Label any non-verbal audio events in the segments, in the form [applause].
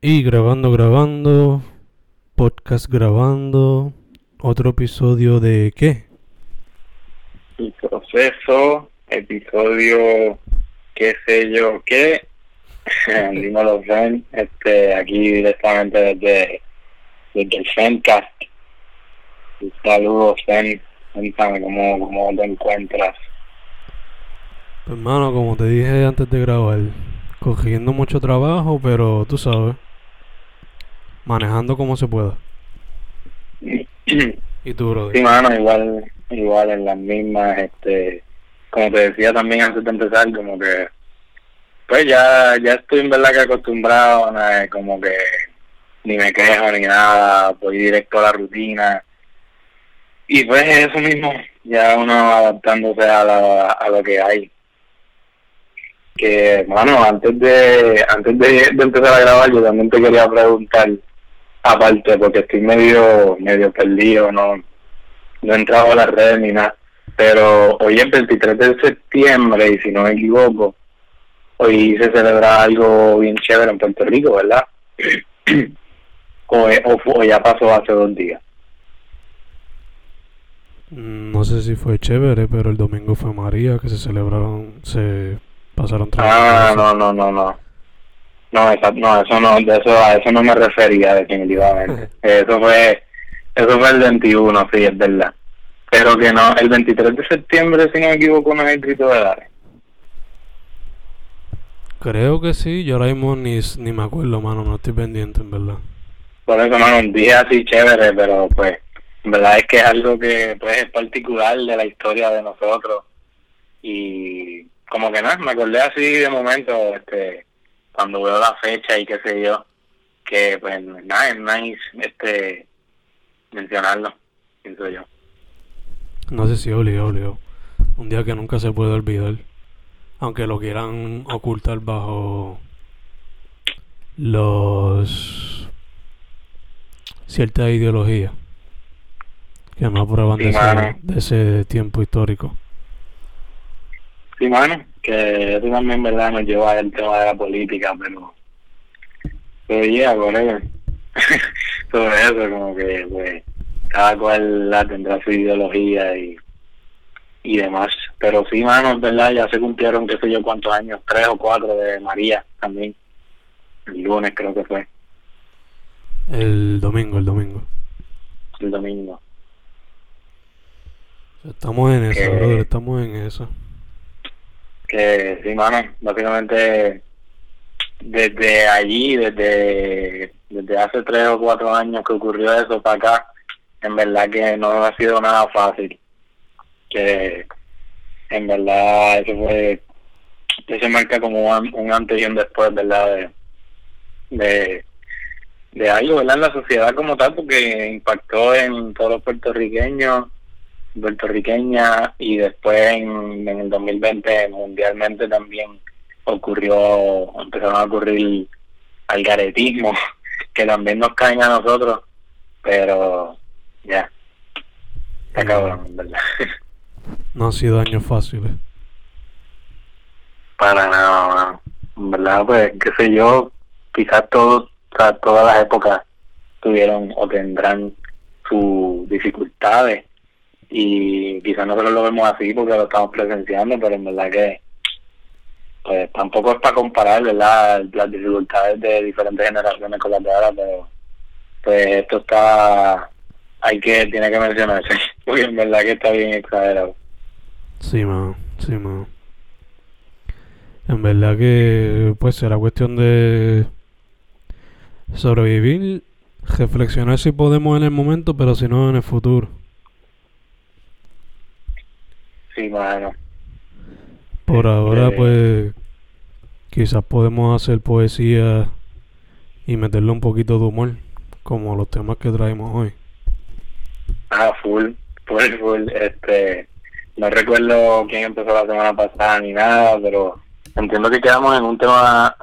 Y grabando, grabando, podcast grabando, otro episodio de qué? El proceso, episodio, qué sé yo, qué. [laughs] Dímelo, Fen, este, aquí directamente desde, desde el Fencast. Un saludo, Fen. Cuéntame cómo, cómo te encuentras. Hermano, como te dije antes de grabar, cogiendo mucho trabajo, pero tú sabes, manejando como se pueda. ¿Y tú, brother? Sí, mano, igual, igual en las mismas, este, como te decía también antes de empezar, como que, pues ya, ya estoy en verdad que acostumbrado, ¿no? como que ni me quejo ni nada, voy directo a la rutina. Y pues eso mismo, ya uno adaptándose a, la, a lo que hay. Que, bueno, antes de antes de, de empezar a grabar, yo también te quería preguntar, aparte, porque estoy medio medio perdido, no, no he entrado a las redes ni nada, pero hoy es 23 de septiembre, y si no me equivoco, hoy se celebra algo bien chévere en Puerto Rico, ¿verdad? [clears throat] o, o, o ya pasó hace dos días. Mm, No sé si fue chévere, pero el domingo fue María, que se celebraron, se pasaron tres Ah, no, no, no, no. No, esa- no, eso no, de eso, a eso no me refería definitivamente. Eso fue, eso fue el 21, sí, es verdad. Pero que no, el 23 de septiembre, si no me equivoco, no es el grito de Lares. Creo que sí, yo ahora mismo ni, ni me acuerdo, mano, no estoy pendiente, en verdad. Por eso, mano, un día así chévere, pero pues, en verdad es que es algo que pues es particular de la historia de nosotros. Y como que nada, me acordé así de momento, este, cuando veo la fecha y qué sé yo, que pues nada, es nice, este, mencionarlo, pienso yo. No sé si obligado, obligado. Un día que nunca se puede olvidar. Aunque lo quieran ocultar bajo los cierta ideología que no aprueban Sí, de, ese, de ese tiempo histórico. Sí, mano, que eso también, verdad, nos lleva al tema de la política, pero, pero yeah, whatever. [laughs] Sobre eso, como que, pues, cada cual la tendrá su ideología y, y demás. Pero sí, mano, verdad, ya se cumplieron, qué sé yo, cuántos años, tres o cuatro de María también. El lunes creo que fue, El domingo, el domingo. el domingo. Estamos en eso, brother, estamos en eso. Que sí, mano, básicamente desde allí, desde, desde hace tres o cuatro años que ocurrió eso para acá, en verdad que no ha sido nada fácil. Que en verdad eso fue, eso marca como un, un antes y un después, ¿verdad? De, de, de algo, ¿verdad? En la sociedad como tal, porque impactó en todos los puertorriqueños puertorriqueña y después en, en el 2020 mundialmente también ocurrió, empezaron a ocurrir algaretismo [laughs] que también nos caen a nosotros, pero ya, está cabrón, en verdad. [laughs] No han sido años fáciles. Para nada. En verdad, pues, qué sé yo, quizás todos, todas las épocas tuvieron o tendrán sus dificultades y quizás nosotros lo vemos así porque lo estamos presenciando, pero en verdad que pues tampoco es para comparar, ¿verdad? Las dificultades de diferentes generaciones con las de ahora, pero pues esto está, hay que, tiene que mencionarse, [laughs] porque en verdad que está bien exagerado. Sí, mano, sí, mano. En verdad que pues será cuestión de sobrevivir, reflexionar si podemos en el momento, pero si no en el futuro. Sí, mano. Por ahora Eh. pues quizás podemos hacer poesía y meterle un poquito de humor, como los temas que traemos hoy. Ah, full, full, full. Este, no recuerdo quién empezó la semana pasada ni nada, pero entiendo que quedamos en un tema,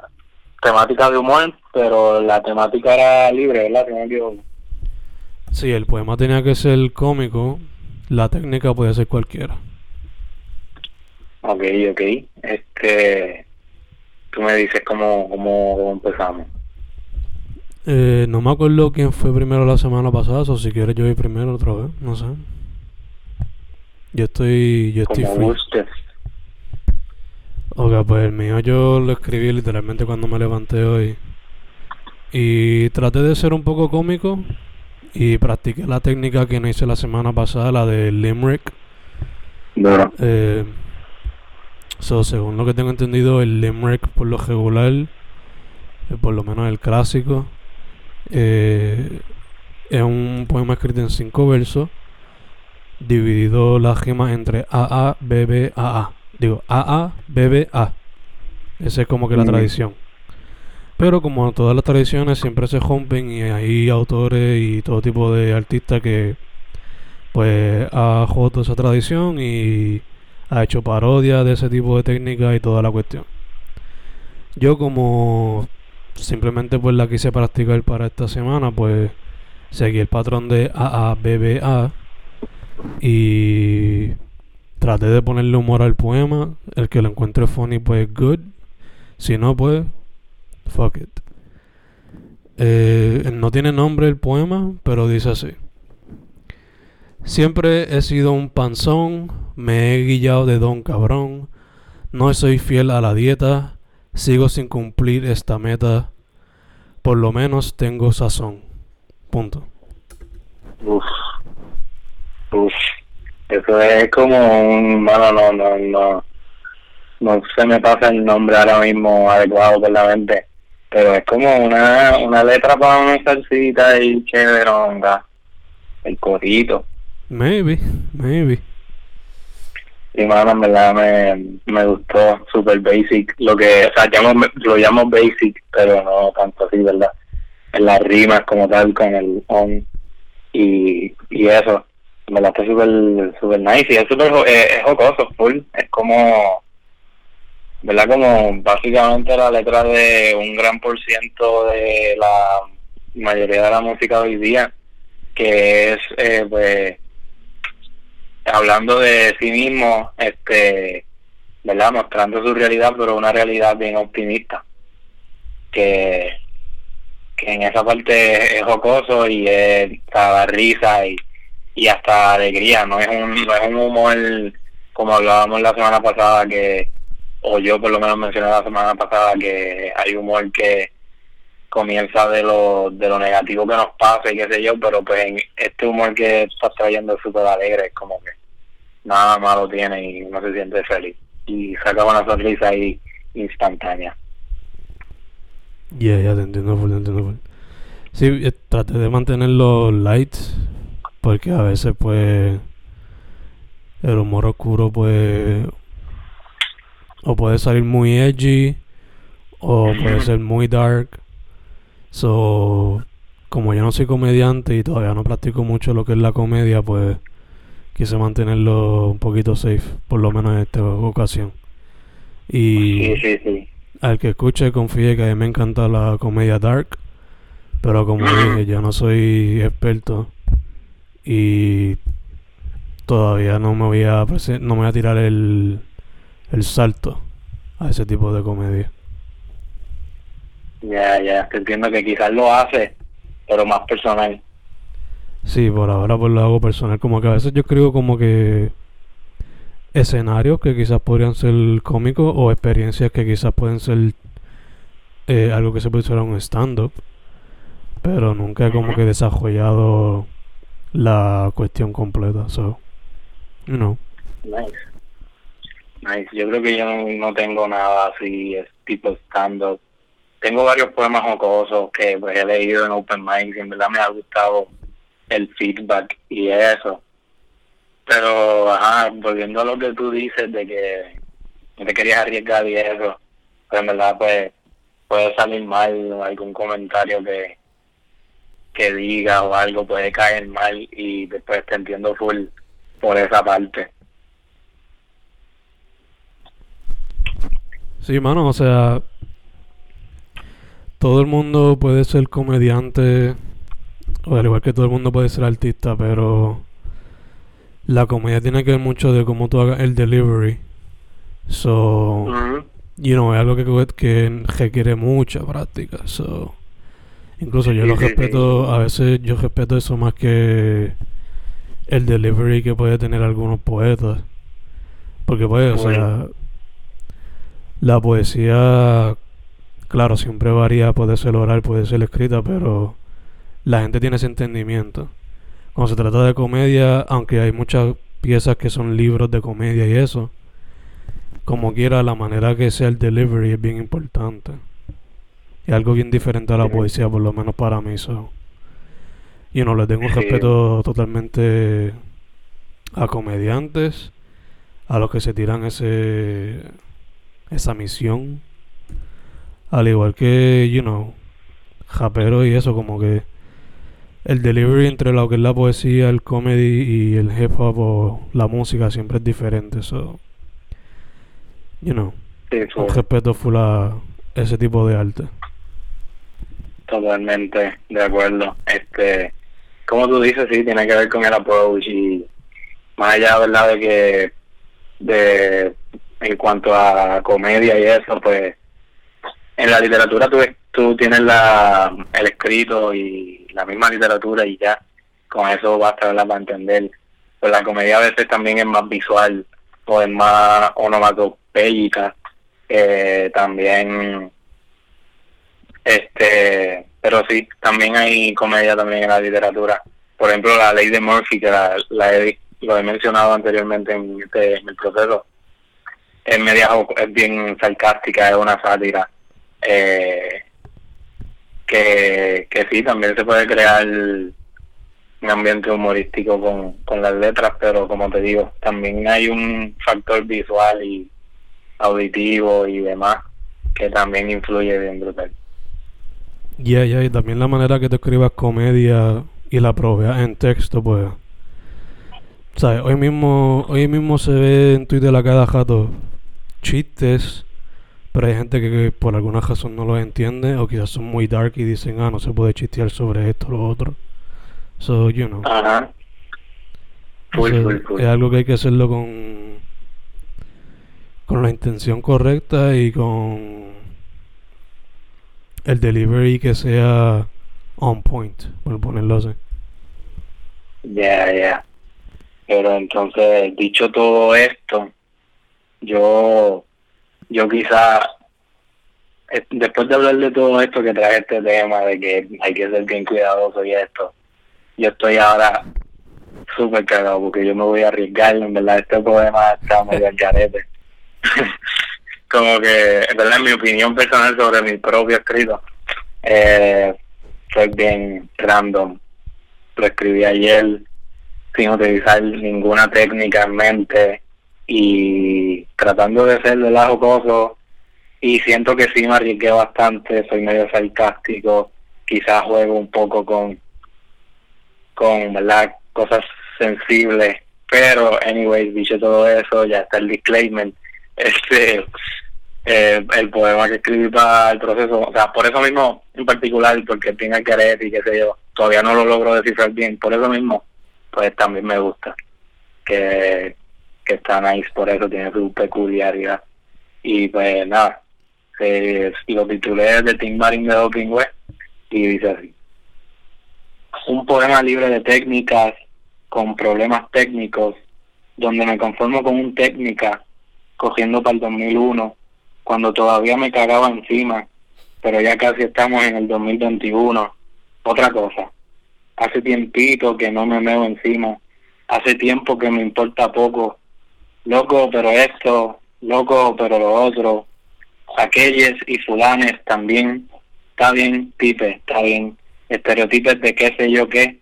temática de humor, pero la temática era libre, ¿verdad? Sí, el poema tenía que ser cómico, la técnica podía ser cualquiera. Ok, ok. Este, tú me dices cómo, cómo, empezamos. Eh, no me acuerdo quién fue primero la semana pasada, o si quieres yo voy primero otra vez, no sé. Yo estoy, yo estoy Como free. gustes. Ok, pues el mío yo lo escribí literalmente cuando me levanté hoy. Y traté de ser un poco cómico. Y practiqué la técnica que no hice la semana pasada, la de Limerick. Duro. Eh, so, según lo que tengo entendido, el Limerick por lo regular, eh, por lo menos el clásico, eh, es un poema escrito en cinco versos, dividido las rimas entre A, A, B, B, A, A. Digo, A, A, B, B, A. Esa es como que la Mm. tradición. Pero como todas las tradiciones siempre se rompen y hay autores y todo tipo de artistas que pues ha roto esa tradición y ha hecho parodia de ese tipo de técnica y toda la cuestión. Yo como simplemente pues la quise practicar para esta semana, pues seguí el patrón de AABBA y traté de ponerle humor al poema. El que lo encuentre funny pues good. Si no pues fuck it. Eh, no tiene nombre el poema, pero dice así. Siempre he sido un panzón, me he guillado de don cabrón, no soy fiel a la dieta, sigo sin cumplir esta meta, por lo menos tengo sazón. Punto. Uf. Uf. Eso es como un. Bueno, no, no, no. No se me pasa el nombre ahora mismo adecuado por la mente. Pero es como una, una letra para una salsita y chéveronga. El corito. Maybe, maybe. Y mano, en verdad me, me gustó. Super basic. Lo que. O sea, llamo, lo llamo basic, pero no tanto así, ¿verdad? En las rimas como tal, con el on. Y, y eso. Me la está súper super nice y es súper eh, es jocoso, full. Es como, ¿verdad? Como básicamente la letra de un gran por ciento de la mayoría de la música hoy día, que es, eh, pues, hablando de sí mismo, este, ¿verdad? Mostrando su realidad, pero una realidad bien optimista. Que, que en esa parte es, jocoso y es, da risa y y hasta alegría, no es un, no es un humor como hablábamos la semana pasada que, o yo por lo menos mencioné la semana pasada que hay humor que comienza de lo, de lo negativo que nos pasa y qué sé yo, pero pues en este humor que estás trayendo es súper alegre, es como que nada malo tiene y uno se siente feliz y saca una sonrisa ahí instantánea. Yeah, ya te entiendo full, te entiendo full. Sí, eh, traté de mantenerlo light, porque a veces pues el humor oscuro pues o puede salir muy edgy o puede [laughs] ser muy dark. So, como yo no soy comediante y todavía no practico mucho lo que es la comedia, pues quise mantenerlo un poquito safe, por lo menos en esta ocasión. Y Sí, sí, sí. al que escuche confíe que a mí me encanta la comedia dark, pero como dije, yo no soy experto y todavía no me voy a no me voy a tirar el, el salto a ese tipo de comedia. Ya, ya, entiendo que quizás lo hace, pero más personal. Sí, por ahora pues lo hago personal, como que a veces yo escribo como que escenarios que quizás podrían ser cómicos o experiencias que quizás pueden ser eh, algo que se puede usar en un stand-up, pero nunca he como que desarrollado la cuestión completa, so, you know. Nice. Nice. Yo creo que yo no, no tengo nada así, es tipo stand-up. Tengo varios poemas jocosos que pues, he leído en Open Mic y en verdad me ha gustado el feedback y eso. Pero, ajá, volviendo a lo que tú dices de que no te querías arriesgar y eso, pues en verdad pues puede salir mal algún comentario que que diga o algo puede caer mal y después te entiendo full por esa parte. Sí, mano, o sea, todo el mundo puede ser comediante, o al igual que todo el mundo puede ser artista, pero la comedia tiene que ver mucho de cómo tú hagas el delivery. So, you know, es algo que, que requiere mucha práctica. So, Incluso yo lo respeto, a veces yo respeto eso más que el delivery que puede tener algunos poetas. Porque pues, o sea, la poesía, claro, siempre varía, puede ser oral, puede ser escrita, pero la gente tiene ese entendimiento. Cuando se trata de comedia, aunque hay muchas piezas que son libros de comedia y eso, como quiera, la manera que sea el delivery es bien importante. Y algo bien diferente a la poesía, por lo menos para mí. So. Y no le tengo un respeto totalmente a comediantes, a los que se tiran ese esa misión. Al igual que, you know, japero y eso, como que el delivery entre lo que es la poesía, el comedy y el hip hop o la música siempre es diferente. So, you know, un respeto full a ese tipo de arte. Totalmente de acuerdo. Este, como tú dices, sí, tiene que ver con el approach y más allá, ¿verdad? De que, de, en cuanto a comedia y eso, pues, en la literatura tú, tú tienes la, el escrito y la misma literatura y ya, con eso basta, ¿verdad? Para entender. Pues la comedia a veces también es más visual o es más onomatopéyica. Eh, también este, pero sí, también hay comedia también en la literatura. Por ejemplo, la ley de Murphy, que la, he, lo he mencionado anteriormente en, este, el proceso, es, media, es bien sarcástica, es una sátira. Eh, que, que sí, también se puede crear un ambiente humorístico con, con las letras, pero como te digo, también hay un factor visual y auditivo y demás que también influye bien brutal. Ya, ya, y también la manera que tú escribas comedia y la proveas en texto, pues. ¿Sabes? Hoy mismo, hoy mismo se ve en Twitter la cada jato chistes, pero hay gente que, por alguna razón no los entiende, o quizás son muy dark y dicen, ah, no se puede chistear sobre esto o lo otro. So, you know. Ajá. Es algo que hay que hacerlo con, con la intención correcta y con el delivery que sea on point, por ponerlo así. Ya, ya. Pero entonces, dicho todo esto, yo, yo quizá, eh, después de hablar de todo esto que trae este tema, de que hay que ser bien cuidadoso y esto, yo estoy ahora súper cagado porque yo me voy a arriesgar, en verdad, este problema está medio al carete. [laughs] como que, en verdad, mi opinión personal sobre mi propio escrito, eh, fue bien random. Lo escribí ayer sin utilizar ninguna técnica en mente y tratando de ser de la jocoso y siento que sí me arriesgué bastante, soy medio sarcástico, quizás juego un poco con con verdad cosas sensibles, pero anyways, dicho todo eso, ya está el disclaimer [laughs] este eh, el poema que escribí para el proceso, o sea, por eso mismo en particular, porque tiene querer y qué sé yo, todavía no lo logro descifrar bien, por eso mismo, pues también me gusta, que, que está nice, por eso tiene su peculiaridad. Y pues nada, eh, lo titulé de Tim Marín de Doping West y dice así. Un poema libre de técnicas, con problemas técnicos, donde me conformo con un técnica cogiendo para el 2001, cuando todavía me cagaba encima, pero ya casi estamos en el 2021. Otra cosa, hace tiempito que no me meo encima, hace tiempo que me importa poco, loco pero esto, loco pero lo otro, aquellos y fulanes también, está bien, pipe, está bien, estereotipos de qué sé yo qué,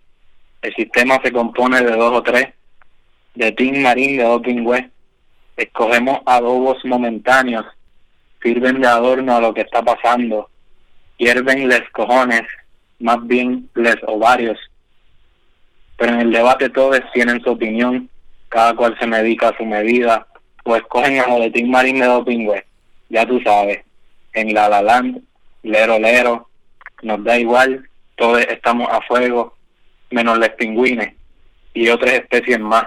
el sistema se compone de dos o tres, de Team Marín, de Doping West, escogemos adobos momentáneos, sirven de adorno a lo que está pasando, hierven les cojones, más bien les ovarios. Pero en el debate todos tienen su opinión, cada cual se medica a su medida, o escogen el boletín marín de dopingüe, ya tú sabes, en la la land, lero lero, nos da igual, todos estamos a fuego, menos los pingüines y otras especies más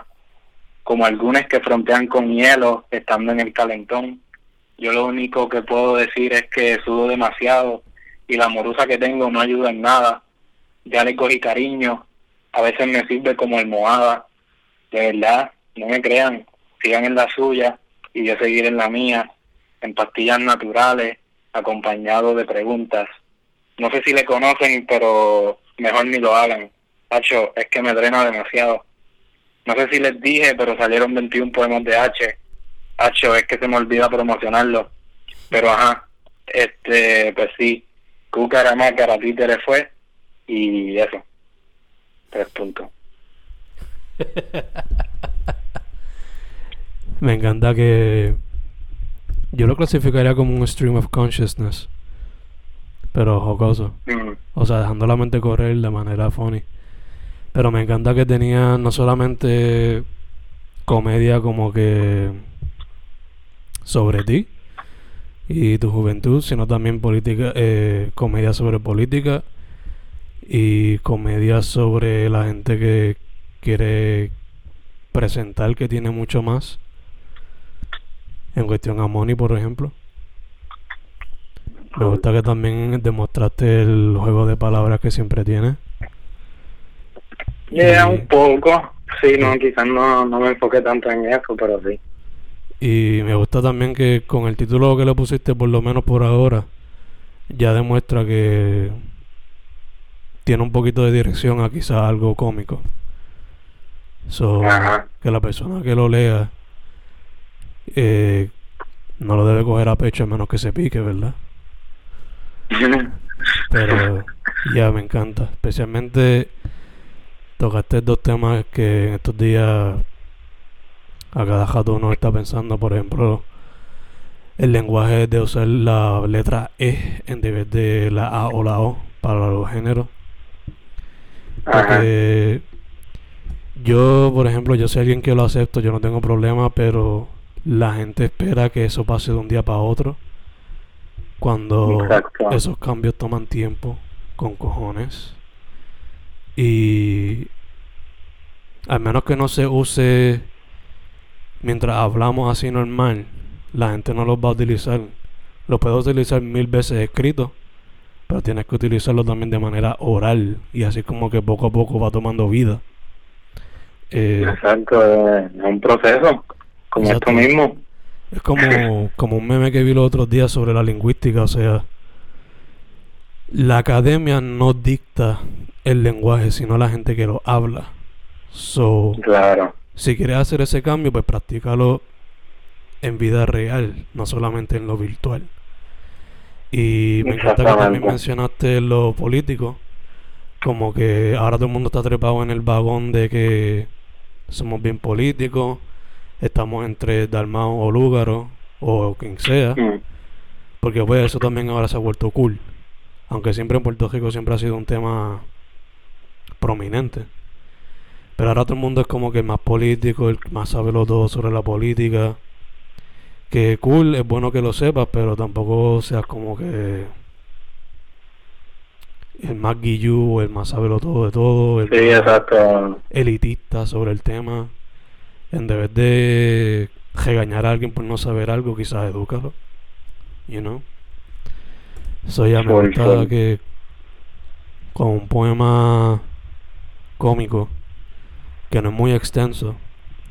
como algunas que frontean con hielo estando en el calentón. Yo lo único que puedo decir es que sudo demasiado y la morusa que tengo no ayuda en nada. Ya le cogí cariño, a veces me sirve como almohada. De verdad, no me crean, sigan en la suya y yo seguir en la mía, en pastillas naturales, acompañado de preguntas. No sé si le conocen, pero mejor ni lo hagan. Hacho, es que me drena demasiado. No sé si les dije, pero salieron 21 poemas de H. Hacho, es que se me olvida promocionarlo. Pero ajá, este, pues sí, Cúcara, Mácara, Títere fue y eso. Tres puntos. [laughs] Me encanta que yo lo clasificaría como un stream of consciousness, pero jocoso. Mm, O sea, dejando la mente correr de manera funny. Pero me encanta que tenía no solamente comedia como que sobre ti y tu juventud, sino también política, eh, comedia sobre política y comedia sobre la gente que quiere presentar que tiene mucho más. En cuestión a Money, por ejemplo. Me gusta que también demostraste el juego de palabras que siempre tienes. Yeah, Y- un poco. Sí, no, quizás no, no me enfoqué tanto en eso, pero sí. Y me gusta también que con el título que le pusiste, por lo menos por ahora, ya demuestra que tiene un poquito de dirección a quizás algo cómico. So, Ajá. que la persona que lo lea eh, no lo debe coger a pecho a menos que se pique, ¿verdad? Pero ya me encanta. Especialmente tocaste dos temas que en estos días a cada rato uno está pensando. Por ejemplo, el lenguaje de usar la letra E en vez de la A o la O para los géneros. Porque yo, por ejemplo, yo soy alguien que lo acepto, yo no tengo problema, pero la gente espera que eso pase de un día para otro. Cuando Exacto. esos cambios toman tiempo, con cojones. Y al menos que no se use mientras hablamos así normal, la gente no los va a utilizar. Lo puedo utilizar mil veces escrito, pero tienes que utilizarlo también de manera oral y así como que poco a poco va tomando vida. Eh, Exacto, es un proceso, como Exacto. esto mismo. es como, como un meme que vi los otros días sobre la lingüística, o sea, la academia no dicta el lenguaje, sino la gente que lo habla. So, Claro. si quieres hacer ese cambio, pues practícalo en vida real, no solamente en lo virtual. Y me encanta que también mencionaste lo político, como que ahora todo el mundo está trepado en el vagón de que somos bien políticos, estamos entre Dalmao o Lúgaro o quien sea, Mm, porque pues eso también ahora se ha vuelto cool, aunque siempre en Puerto Rico siempre ha sido un tema prominente. Pero ahora todo el mundo es como que el más político, el más sabe lo todo sobre la política. Que cool, es bueno que lo sepas, pero tampoco seas como que el más guillú o el más sabe lo todo de todo, el Sí, más exacto. elitista sobre el tema. En vez de regañar a alguien por no saber algo, quizás edúcalo. You know? So ya me que con un poema cómico que no es muy extenso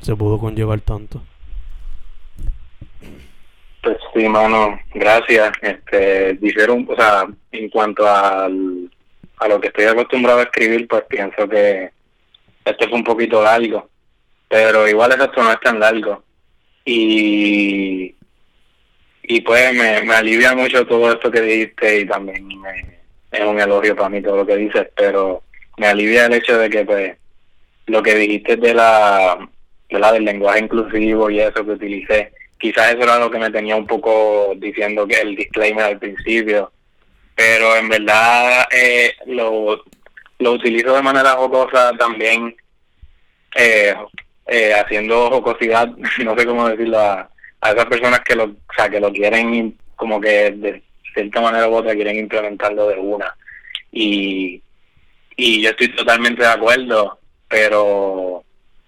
se pudo conllevar tanto. Pues sí, mano, gracias. Este, dijeron, o sea, en cuanto al, a lo que estoy acostumbrado a escribir, pues pienso que este fue un poquito largo, pero igual esto no es tan largo. Y, y pues me, me alivia mucho todo esto que dijiste y también me- es un elogio para mí todo lo que dices, pero me alivia el hecho de que pues lo que dijiste de la, de la del lenguaje inclusivo y eso que utilicé, quizás eso era lo que me tenía un poco diciendo que el disclaimer al principio, pero en verdad eh, lo, lo utilizo de manera jocosa también, eh, eh, haciendo jocosidad, [laughs] no sé cómo decirlo, a, esas personas que lo, o sea, que lo quieren como que de cierta manera u otra quieren implementarlo de una. Y, y yo estoy totalmente de acuerdo, pero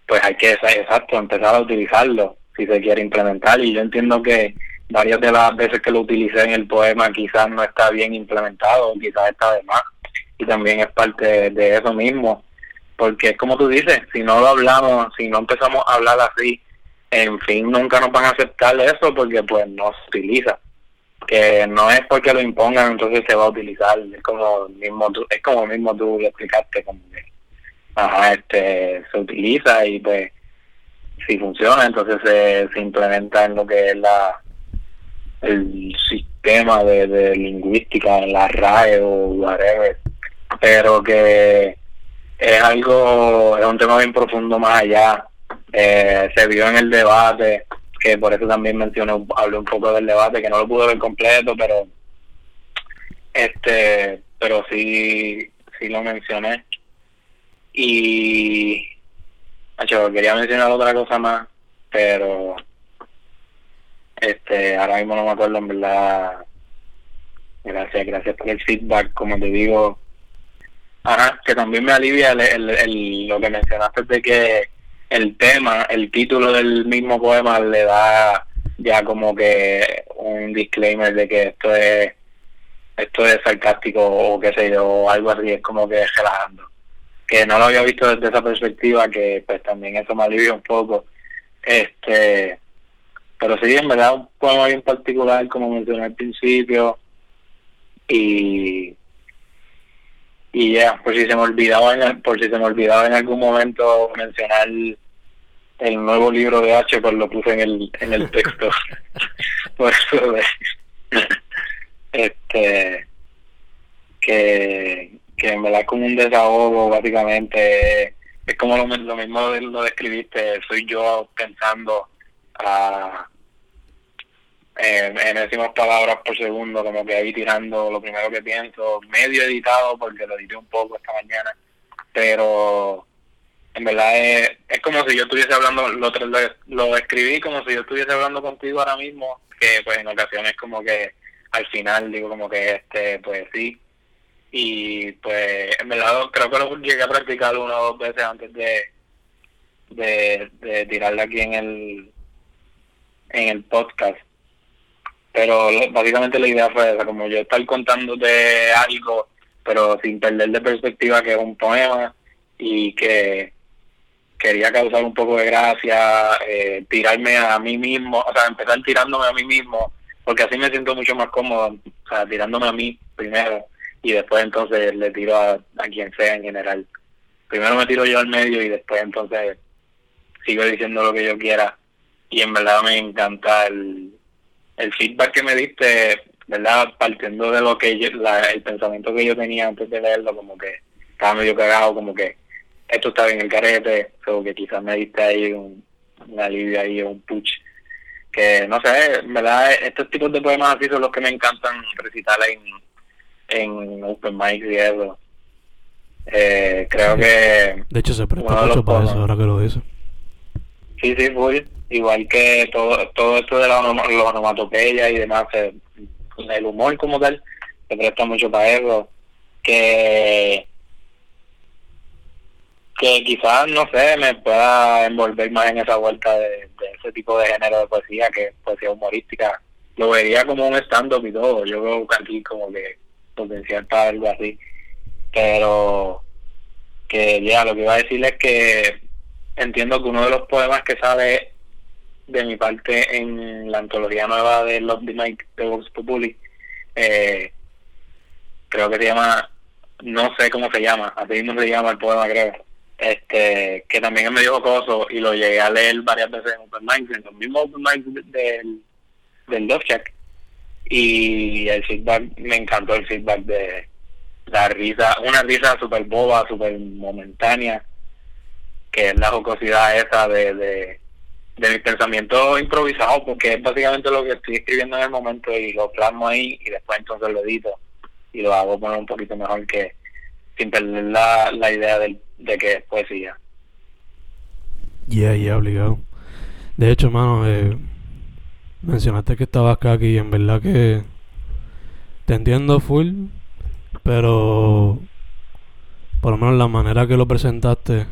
pues hay que, exacto, empezar a utilizarlo si se quiere implementar y yo entiendo que varias de las veces que lo utilicé en el poema quizás no está bien implementado, quizás está de más. Y también es parte de, eso mismo, porque es como tú dices, si no lo hablamos, si no empezamos a hablar así, en fin, nunca nos van a aceptar eso porque pues no se utiliza. Que no es porque lo impongan, entonces se va a utilizar. Es como mismo tú, es como mismo tú lo explicaste, como que ajá, este, se utiliza y pues si funciona, entonces se, se implementa en lo que es la el sistema de, de lingüística en la RAE o whatever, pero que es algo, es un tema bien profundo más allá. Eh, se vio en el debate, que por eso también mencioné, hablé un poco del debate, que no lo pude ver completo, pero este, pero sí, sí lo mencioné. Y yo quería mencionar otra cosa más, pero este, ahora mismo no me acuerdo en verdad. Gracias, gracias por el feedback, como te digo. Ajá, que también me alivia el, el, lo que mencionaste de que el tema, el título del mismo poema le da ya como que un disclaimer de que esto es esto es sarcástico o qué sé yo, o algo así, es como que relajando. Que no lo había visto desde esa perspectiva, que pues también eso me alivia un poco. Este, pero sí, en verdad, un poema bien particular, como mencioné al principio. Y. Y ya, por si se me olvidaba en, por si se me olvidaba en algún momento mencionar el nuevo libro de H, pues lo puse en el, en el texto. [laughs] por eso este que, que en verdad es como un desahogo básicamente es como lo, lo mismo lo describiste soy yo pensando a en, decimos palabras por segundo, como que ahí tirando lo primero que pienso, medio editado porque lo edité un poco esta mañana, pero en verdad es, es como si yo estuviese hablando, lo, lo escribí como si yo estuviese hablando contigo ahora mismo, que pues en ocasiones como que al final digo como que este, pues sí, y pues en verdad creo que lo llegué a practicar una o dos veces antes de, de, de tirarla aquí en el en el podcast. Pero básicamente la idea fue esa, como yo estar contándote algo, pero sin perder de perspectiva que es un poema y que quería causar un poco de gracia, eh, tirarme a mí mismo, o sea, empezar tirándome a mí mismo, porque así me siento mucho más cómodo, o sea, tirándome a mí primero y después entonces le tiro a, a quien sea en general. Primero me tiro yo al medio y después entonces sigo diciendo lo que yo quiera y en verdad me encanta el, el feedback que me diste, ¿verdad? Partiendo de lo que el pensamiento que yo tenía antes de leerlo, como que estaba medio cagado, como que esto estaba en el carete, o que quizás me diste ahí un, alivio ahí, un push. Que no sé, ¿verdad? Estos tipos de poemas así son los que me encantan recitar en, en Open Mic y eso. Eh, creo que. De hecho, se presta mucho para eso, ahora que lo dices. Sí, sí, voy igual que todo todo esto de la onomatopeya y demás, el humor como tal, se presta mucho para eso, que que quizás, no sé, me pueda envolver más en esa vuelta de, ese tipo de género de poesía, que poesía humorística. Lo vería como un stand-up y todo. Yo veo aquí como que potencial para algo así. Pero que ya, lo que iba a decir es que entiendo que uno de los poemas que sale de mi parte en la antología nueva de Love the Night de Vox Populi. Eh, creo que se llama, no sé cómo se llama, así mismo se llama el poema, creo. Este, que también es medio jocoso y lo llegué a leer varias veces en Open Minds, en los mismos Open Minds del, del Love Check. Y el feedback, me encantó el feedback de la risa, una risa súper boba, súper momentánea, que es la jocosidad esa de de mi pensamiento improvisado, porque es básicamente lo que estoy escribiendo en el momento y lo plasmo ahí y después entonces lo edito y lo hago poner un poquito mejor que sin perder la, la idea de, de que es poesía. Yeah, yeah, obligado. De hecho, hermano, eh, mencionaste que estabas acá aquí y en verdad que te entiendo full, pero por lo menos la manera que lo presentaste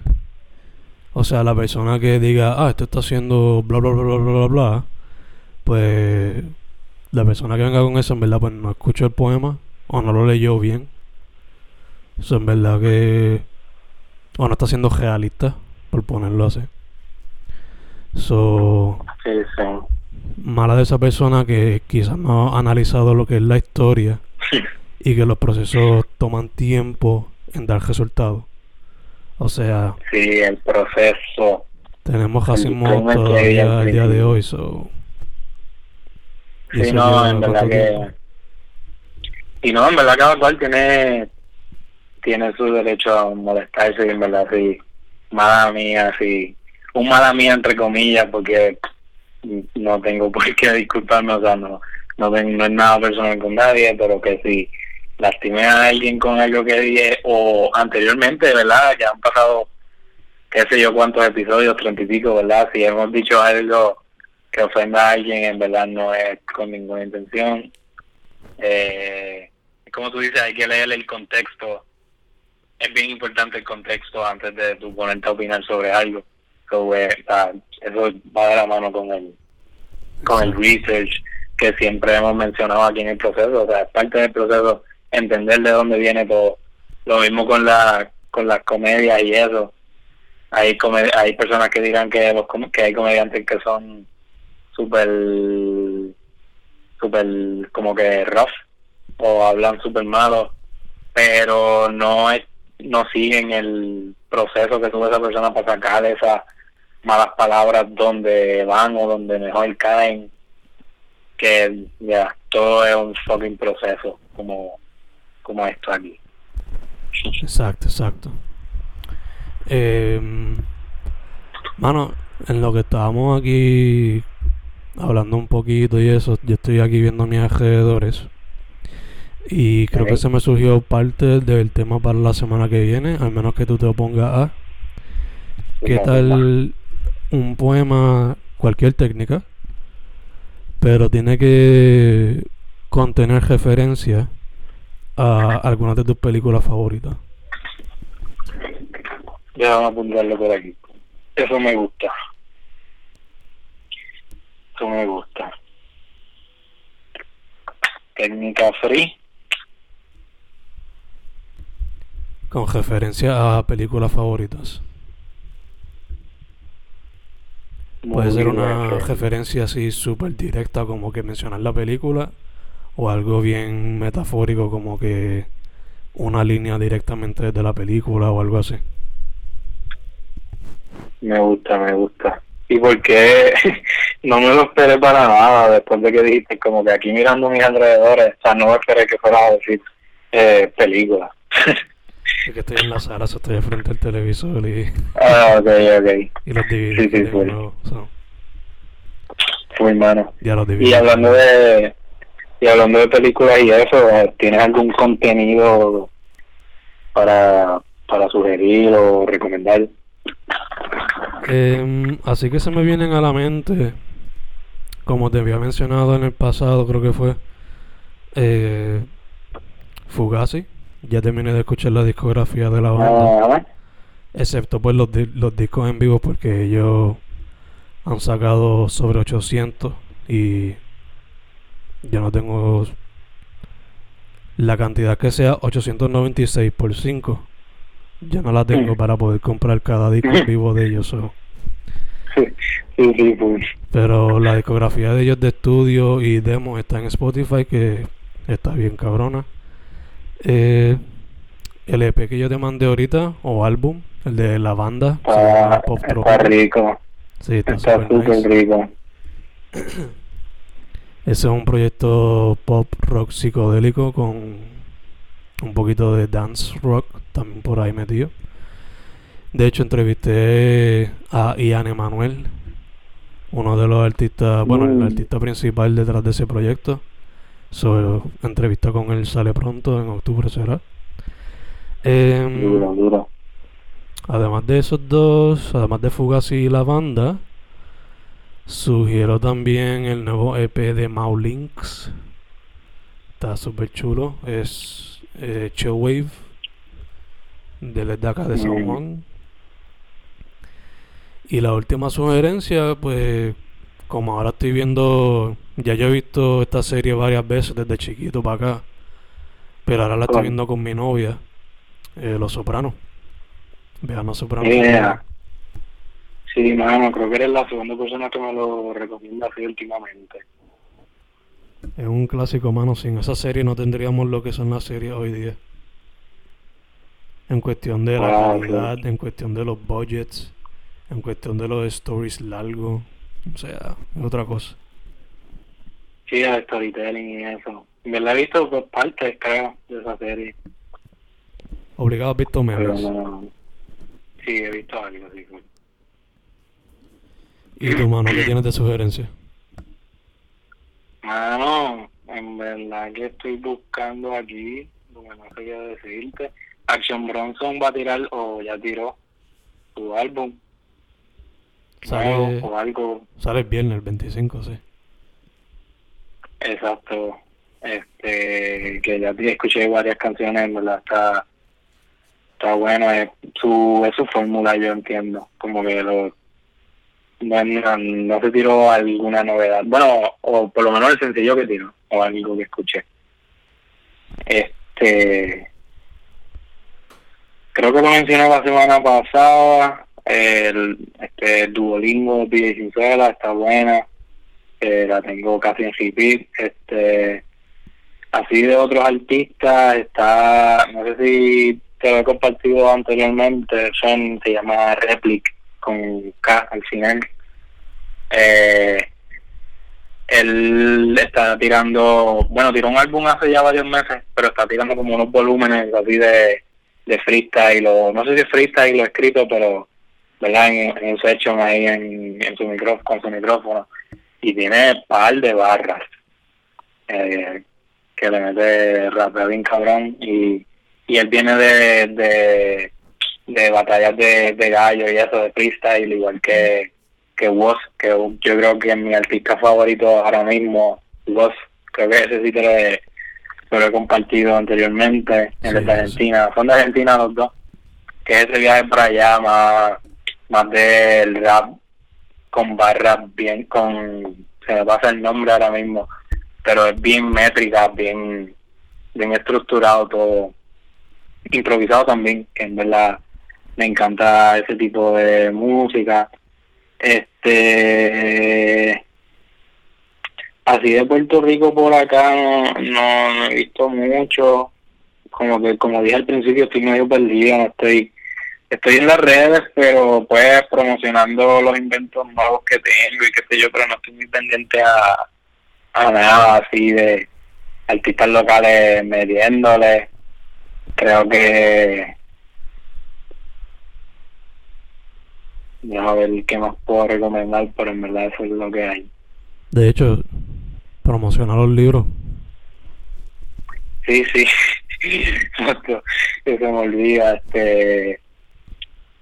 o sea, la persona que diga, ah, esto está haciendo bla, bla, bla, bla, bla, bla, pues la persona que venga con eso, en verdad, pues no escuchó el poema o no lo leyó bien. Eso en verdad que. O no está siendo realista, por ponerlo así. So. Sí, sí. Mala de esa persona que quizás no ha analizado lo que es la historia y que los procesos toman tiempo en dar resultados. O sea, Sí, el proceso. tenemos que todavía al día de hoy. So. Sí, eso no, en verdad que... Y no, en verdad cada cual tiene, tiene su derecho a molestarse y en verdad sí, mala mía, sí, un mala mía entre comillas porque no tengo por qué [laughs] disculparme, o sea, no, no, tengo, no es nada personal con nadie, pero que si lastimé a alguien con algo que dije o anteriormente, ¿verdad? Ya han pasado qué sé yo cuántos episodios, treinta y pico, ¿verdad? Si hemos dicho algo que ofenda a alguien, en verdad no es con ninguna intención. Eh, como tú dices, hay que leer el contexto. Es bien importante el contexto antes de tú ponerte a opinar sobre algo. So, eh, eso va de la mano con el, con el research que siempre hemos mencionado aquí en el proceso. O sea, es parte del proceso entender de dónde viene todo. Lo mismo con la con las comedias y eso. Hay hay personas que dirán que los que hay comediantes que son súper súper como que rough o hablan súper malo pero no es no siguen el proceso que tuvo esa persona para sacar esas malas palabras donde van o donde mejor caen que ya todo es un fucking proceso como como esto aquí Exacto, exacto. Eh, mano, en lo que estábamos aquí hablando un poquito y eso, yo estoy aquí viendo mis alrededores. Y creo que se me surgió parte del tema para la semana que viene, al menos que tú te opongas a. ¿Qué tal un poema, cualquier técnica, pero tiene que contener referencia a algunas de tus películas favoritas? ya vamos a apuntarlo por aquí. Eso me gusta. Eso me gusta. Técnica free. Con referencia a películas favoritas. Puede ser una referencia así súper directa como que mencionar la película o algo bien metafórico como que una línea directamente desde la película o algo así. Me gusta, me gusta. ¿Y por qué [laughs] no me lo esperé para nada después de que dijiste como que aquí mirando mis alrededores? O sea, no me esperé que fueras a decir eh, película. [laughs] Es que estoy en la sala, so estoy frente al televisor y, [laughs] ah, ok, ok. y los dividí. Sí, sí, sí. nuevo, so, Muy mano. ya los. Y hablando de y hablando de películas y eso, ¿tienes algún contenido para, para sugerir o recomendar? Em, así que se me vienen a la mente, como te había mencionado en el pasado, creo que fue eh, Fugazi. Ya terminé de escuchar la discografía de la banda, Ah, excepto pues los, los discos en vivo, porque ellos han sacado sobre 800 y yo no tengo la cantidad que sea 896 por 5. Yo no la tengo para poder comprar cada disco en vivo de ellos. so. sí, sí, sí, pues. Pero la discografía de ellos de estudio y demo está en Spotify, que está bien cabrona. Eh, el EP que yo te mandé ahorita, o álbum, el de la banda, se llama Está, Pop está rico, Sí, está está super súper nice. rico. [clears throat] Ese es un proyecto pop rock psicodélico con un poquito de dance rock también por ahí metido. De hecho, entrevisté a Ian Emanuel, uno de los artistas, bueno, el artista principal detrás de ese proyecto. So, entrevista con él sale pronto, en octubre será. Duro, duro. Además de esos dos, además de Fugazi y la banda, sugiero también el nuevo EP de Maulinx. Está súper chulo. Es eh, Chillwave de acá de San. Juan. Y la última sugerencia, pues como ahora estoy viendo, ya yo he visto esta serie varias veces desde chiquito para acá, pero ahora la estoy viendo con mi novia, eh, Los Sopranos. Vean Los Sopranos. Yeah. Sí, mano, creo que eres la segunda persona que me lo recomienda así últimamente. Es un clásico, mano. Sin esa serie no tendríamos lo que son las series hoy día. En cuestión de la Wow, calidad, en cuestión de los budgets, en cuestión de los stories largos. O sea, es otra cosa. Sí, el storytelling y eso. Me la he visto por partes, creo, de esa serie. Obligado, has visto memes. no... Sí, he visto algo así. ¿Y tu mano qué tienes de sugerencia? Mano, en verdad que estoy buscando aquí, porque no sé qué decirte. Action Bronson va a tirar, o ya tiró, su álbum. Sale, o algo sale el viernes, el 25, sí. Exacto. Este, que ya escuché varias canciones, en verdad está, está bueno. Es su, es su fórmula, yo entiendo. Como que lo, no, no, no se tiró alguna novedad. Bueno, o por lo menos el sencillo que tiró, o algo que escuché. Este, creo que lo mencioné la semana pasada. El este Duolingo de Sincera está buena eh, la tengo casi en repeat. Este, así de otros artistas está, no sé si te lo he compartido anteriormente, son, se llama Replic con K al final. Eh, él está tirando, bueno, tiró un álbum hace ya varios meses, pero está tirando como unos volúmenes así de, de freestyle, no sé si es freestyle lo escrito, pero, ¿verdad? En, en un session ahí en, su micrófono, con su micrófono y tiene par de barras eh, que le mete rapea bien cabrón y, y él viene de, de batallas de, de gallo y eso de freestyle igual que que Woz que yo creo que es mi artista favorito ahora mismo Woz creo que ese sí te lo he, te lo he compartido anteriormente Sí, en de sí. Argentina son de Argentina los dos que ese viaje para allá más más del rap con barras bien, con, se me pasa el nombre ahora mismo, pero es bien métrica, bien, bien estructurado todo, improvisado también, que en verdad me encanta ese tipo de música. Este, así de Puerto Rico por acá no, he visto mucho, como que como dije al principio estoy medio perdido, no estoy estoy en las redes, pero pues promocionando los inventos nuevos que tengo y qué sé yo, pero no estoy muy pendiente a, a nada así de artistas locales metiéndole. Creo que... Ya a ver qué más puedo recomendar, pero en verdad eso es lo que hay. De hecho, promociona los libros. Sí, sí. [laughs] Se me olvida. Este,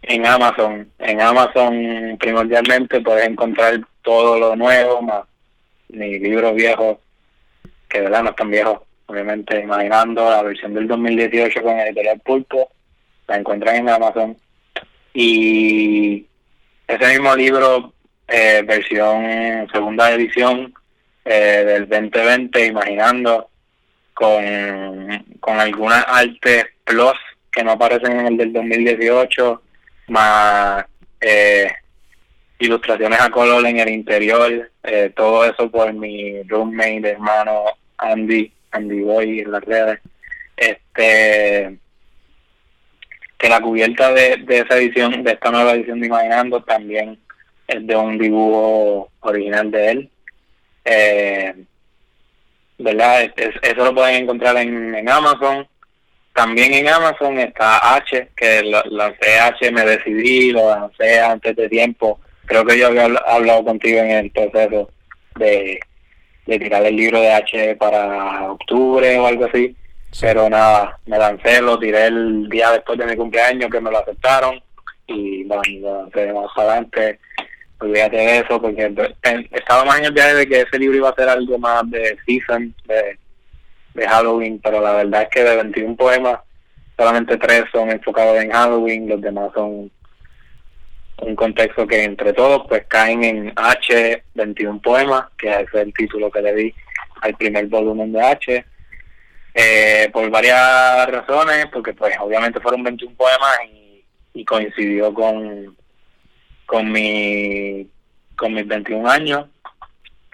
en Amazon. En Amazon primordialmente puedes encontrar todo lo nuevo, más mi libro viejo, que de verdad no es tan viejo. Obviamente, imaginando la versión del 2018 con Editorial Pulpo, la encuentran en Amazon. Y ese mismo libro, eh, versión segunda edición eh, del 2020, imaginando, con, con algunas artes plus que no aparecen en el del 2018, más eh, ilustraciones a color en el interior, eh, todo eso por mi roommate, hermano Andy, Andy Boy en las redes. Este que la cubierta de, de esa edición, de esta nueva edición de Imaginando, también es de un dibujo original de él. Eh, ¿Verdad? Es- es- eso lo pueden encontrar en, en Amazon. También en Amazon está H, que lo, lancé H, me decidí, lo lancé antes de tiempo. Creo que yo había habl- hablado contigo en el proceso de, de tirar el libro de H para octubre o algo así. Pero nada, me lancé, lo tiré el día después de mi cumpleaños que me lo aceptaron y bueno, lo más adelante. Olvídate de eso porque estaba más en el viaje de que ese libro iba a ser algo más de season, de, de Halloween, pero la verdad es que de 21 poemas, solamente tres son enfocados en Halloween, los demás son un contexto que entre todos pues caen en H 21 poemas, que es el título que le di al primer volumen de H, eh, por varias razones, porque pues obviamente fueron 21 poemas y, y coincidió con, con mi con mis 21 años.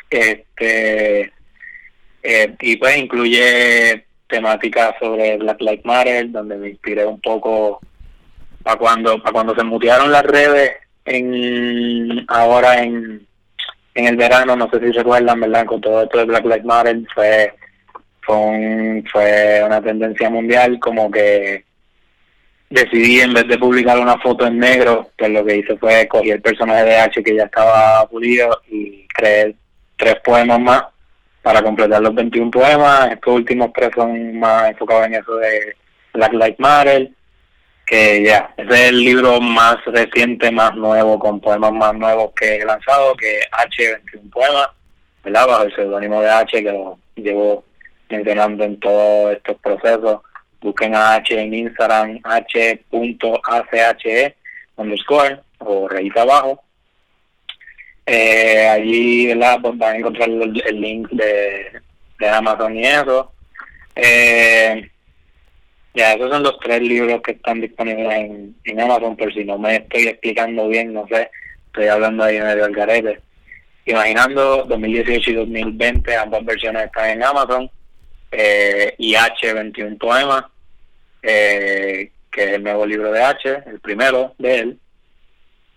Este eh, y pues incluye temáticas sobre Black Lives Matter, donde me inspiré un poco para cuando para cuando se mutearon las redes en ahora en, en el verano, no sé si recuerdan, ¿verdad? Con todo esto de Black Lives Matter fue fue, fue una tendencia mundial como que decidí en vez de publicar una foto en negro, pues lo que hice fue cogí el personaje de H que ya estaba pulido y creé tres poemas más para completar los 21 poemas. Estos últimos tres son más enfocados en eso de Black Lives Matter, que ya, ese es el libro más reciente, más nuevo, con poemas más nuevos que he lanzado, que H, 21 poemas, ¿verdad? Bajo el seudónimo de H, que lo llevo mencionando en todos estos procesos. Busquen a H en Instagram, h.ache underscore o rayita abajo. Eh, allí ¿verdad? Pues van a encontrar el, link de, de, Amazon y eso. Eh, ya, esos son los tres libros que están disponibles en, en Amazon, por si no me estoy explicando bien, no sé, estoy hablando ahí medio al garete. Imaginando 2018 y 2020, ambas versiones están en Amazon eh, y H 21 poemas, eh, que es el nuevo libro de H, el primero de él.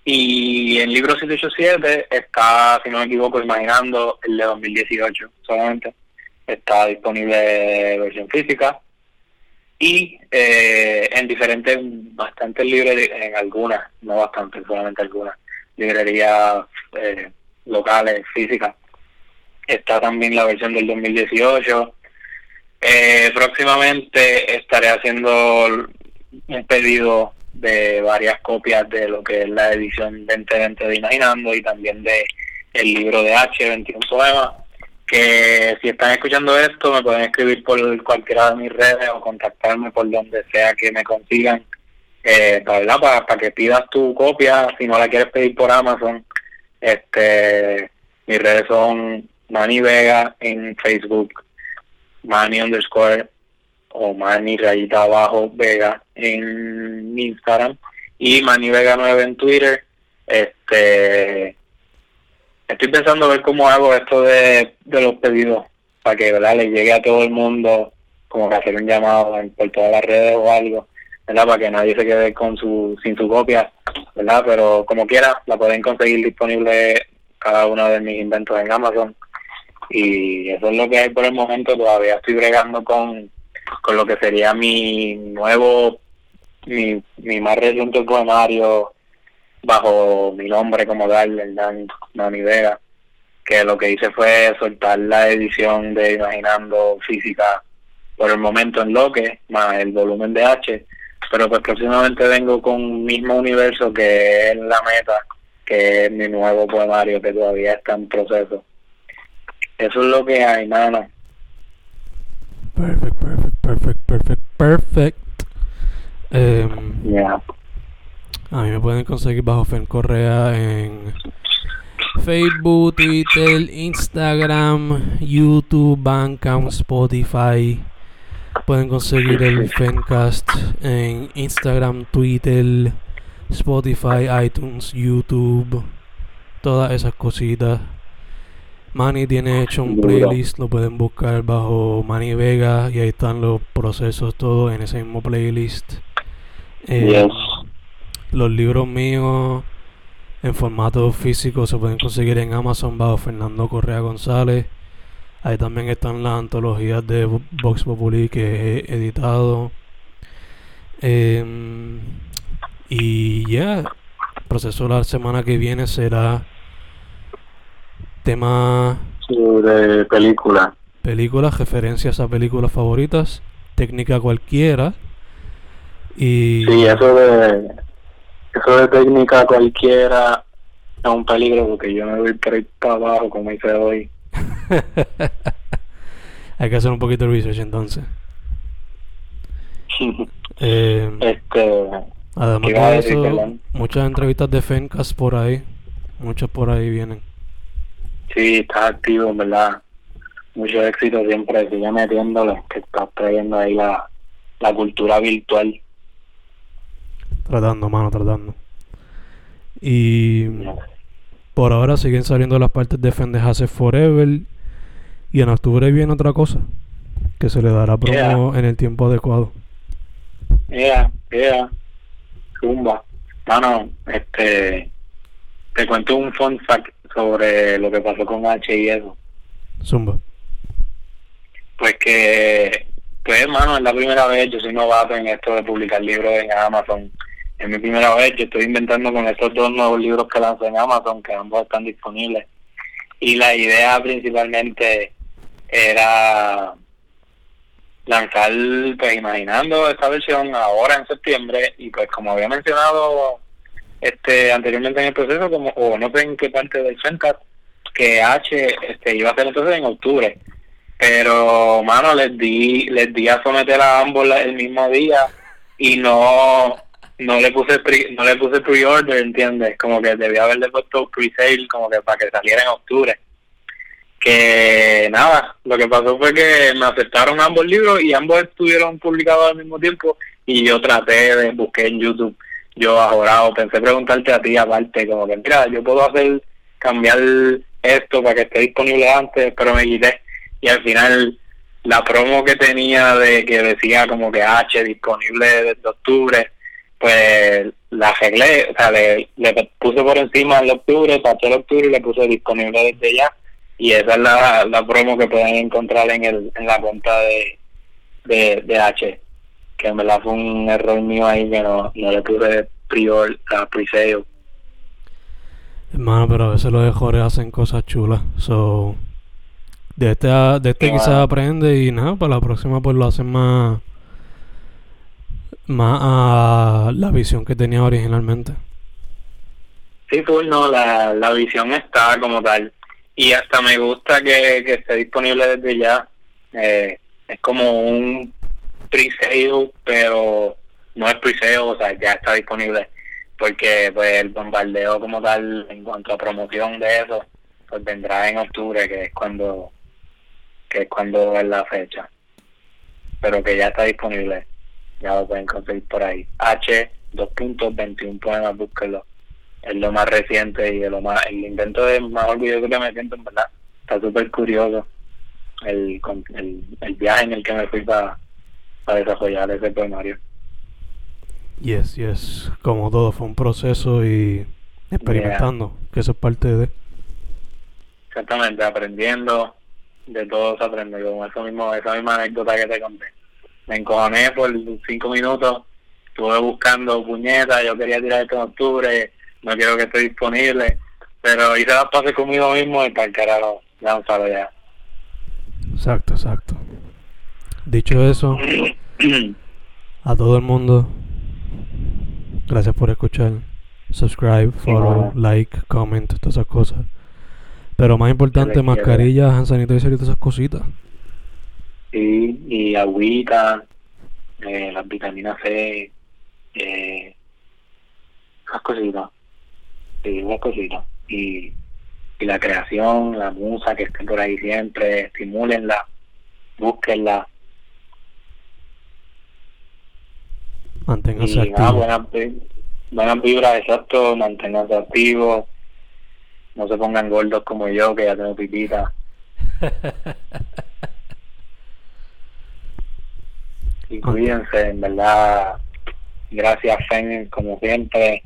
Y en libro 787 está, si no me equivoco, imaginando el de 2018 solamente. Está disponible versión física. Y eh, en diferentes, bastantes librerías, en algunas, no bastantes, solamente algunas, librerías eh, locales, físicas. Está también la versión del 2018 eh, próximamente estaré haciendo un pedido de varias copias de lo que es la edición 2020 de Imaginando y también de el libro de H, 21 poemas, que si están escuchando esto me pueden escribir por cualquiera de mis redes o contactarme por donde sea que me consigan eh, para, para, que pidas tu copia, si no la quieres pedir por Amazon, este mis redes son Manny Vega en Facebook, Manny underscore o Manny rayita abajo Vega en Instagram y Manny Vega 9 en Twitter. Este estoy pensando ver cómo hago esto de, de los pedidos para que verdad le llegue a todo el mundo como que hacer un llamado por todas las redes o algo verdad para que nadie se quede con su sin su copia verdad pero como quiera la pueden conseguir disponible cada uno de mis inventos en Amazon y eso es lo que hay por el momento. Todavía estoy bregando con, con lo que sería mi nuevo, mi, mi más reciente poemario bajo mi nombre como tal, el Dani Vega, que lo que hice fue soltar la edición de Imaginando Física por el momento en Loque, más el volumen de H, pero pues próximamente vengo con mismo universo que es la meta, que es mi nuevo poemario que todavía está en proceso. Eso es lo que hay, mano. Perfect, perfect, perfect, perfect, perfect. Um, A mí me pueden conseguir bajo Fen Correa en Facebook, Twitter, Instagram, YouTube, Bandcamp, Spotify. Pueden conseguir el Fencast en Instagram, Twitter, Spotify, iTunes, YouTube, todas esas cositas. Manny tiene hecho un playlist, lo pueden buscar bajo Manny Vega y ahí están los procesos todos en ese mismo playlist. Eh, los libros míos en formato físico se pueden conseguir en Amazon bajo Fernando Correa González. Ahí también están las antologías de Vox Populi que he editado. Em, y ya, el proceso la semana que viene será Tema... de película. Películas, referencias a películas favoritas, técnica cualquiera. Y... Sí, eso de, eso de técnica cualquiera es un peligro porque yo me voy por ahí para abajo como hice hoy. [laughs] Hay que hacer un poquito de research entonces. [laughs] eh, este Además de eso, muchas entrevistas de Fencast por ahí. Muchas por ahí vienen. Sí, estás activo, en verdad. Mucho éxito siempre. Sigue metiéndole, que estás trayendo ahí la, la cultura virtual. Tratando, mano, tratando. Y por ahora siguen saliendo las partes de Fendejas Forever. Y en octubre viene otra cosa. Que se le dará promo en el tiempo adecuado. Mira, mira, zumba. Mano, este, te cuento un fun fact sobre lo que pasó con H y eso. Zumba. Pues que, pues hermano, es la primera vez, yo soy novato en esto de publicar libros en Amazon. Es mi primera vez, yo estoy inventando con estos dos nuevos libros que lanzo en Amazon, que ambos están disponibles. Y la idea principalmente era lanzar, pues imaginando esta versión ahora en septiembre, y pues como había mencionado este anteriormente en el proceso, como o no sé en qué parte del Fencast, que H este iba a ser entonces en octubre. Pero, mano, les di, les di a someter a ambos el mismo día y no no le puse pre, no le puse pre-order, ¿entiendes? Como que debía haberle puesto pre-sale como que para que saliera en octubre. Que nada, lo que pasó fue que me aceptaron ambos libros y ambos estuvieron publicados al mismo tiempo y yo traté de busqué en YouTube, yo ahorrado, pensé preguntarte a ti aparte, como que mira, yo puedo hacer, cambiar esto para que esté disponible antes, pero me quité y al final la promo que tenía de que decía como que H disponible desde octubre, pues la arreglé, o sea, le, le puse por encima el octubre, pasé el octubre y le puse disponible desde ya. Y esa es la, la promo que pueden encontrar en el en la cuenta de, de, de H. Que en verdad fue un error mío ahí que no, no le puse prior, a pre-sale. Hermano, pero a veces los mejores hacen cosas chulas. So, de este, a- de este Sí, quizás aprende y nada, para la próxima pues lo hacen más, más a la visión que tenía originalmente. Sí, full, no, la, la visión está como tal. Y hasta me gusta que, que esté disponible desde ya. Eh, es como un pre-sale, pero no es pre-sale, o sea, ya está disponible. Porque pues el bombardeo como tal, en cuanto a promoción de eso, pues vendrá en octubre, que es cuando que es cuando es la fecha. Pero que ya está disponible. Ya lo pueden conseguir por ahí. H, 2.21 poemas, búsquenlo es lo más reciente y de lo más el invento de más orgulloso que me siento en verdad está súper curioso el, el el viaje en el que me fui para desarrollar ese poemario Yes, yes. Como todo, fue un proceso y experimentando, que eso es parte de... exactamente aprendiendo de todo se aprende como eso mismo esa misma anécdota que te conté. Me encojoné por cinco minutos estuve buscando puñetas yo quería tirar esto en octubre no quiero que esté disponible pero hice las pases conmigo mismo y para el carajo salo ya. Exacto, exacto. Dicho eso, a todo el mundo, gracias por escuchar. Subscribe, follow, like, comment, todas esas cosas. Pero más importante, mascarillas, hand sanitizer y todas esas cositas. Sí, y agüita, eh, las vitaminas C, eh, esas cositas, sí, esas cositas. Y, y la creación, la musa que esté por ahí siempre, estimúlenla, búsquenla. Manténganse Y nada, activos. buenas, vi- buenas vibras, exacto, manténganse activos, no se pongan gordos como yo, que ya tengo pipita. [laughs] Y cuídense, en verdad. Gracias, Fen, como siempre.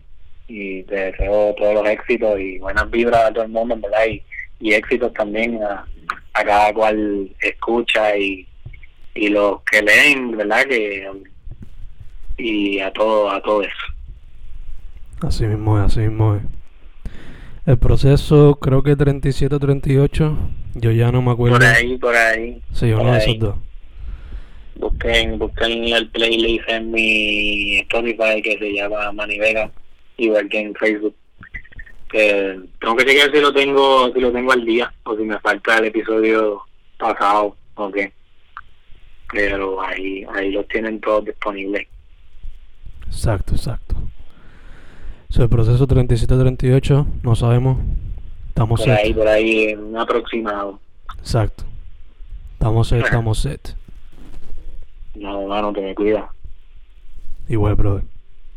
Y te deseo todos los éxitos y buenas vibras a todo el mundo, en verdad. Y, y éxitos también a, a cada cual escucha y, y los que leen, ¿verdad? que Y a todo, a todo eso. Así mismo es, así mismo es. El proceso, creo que 37 o 38. Yo ya no me acuerdo. Por ahí, por ahí. Sí, uno de esos dos. Busquen, busquen el playlist en mi Spotify que se llama Manivega, igual que en Facebook. Que tengo que chequear si lo tengo, si lo tengo al día o si me falta el episodio pasado o qué. Pero ahí, ahí los tienen todos disponibles. Exacto, exacto. So, el proceso 37-38, no sabemos. Estamos Por set. ahí, por ahí, un aproximado. Exacto. Estamos set, estamos set. [laughs] No, mano, te me cuida. Igual, brother.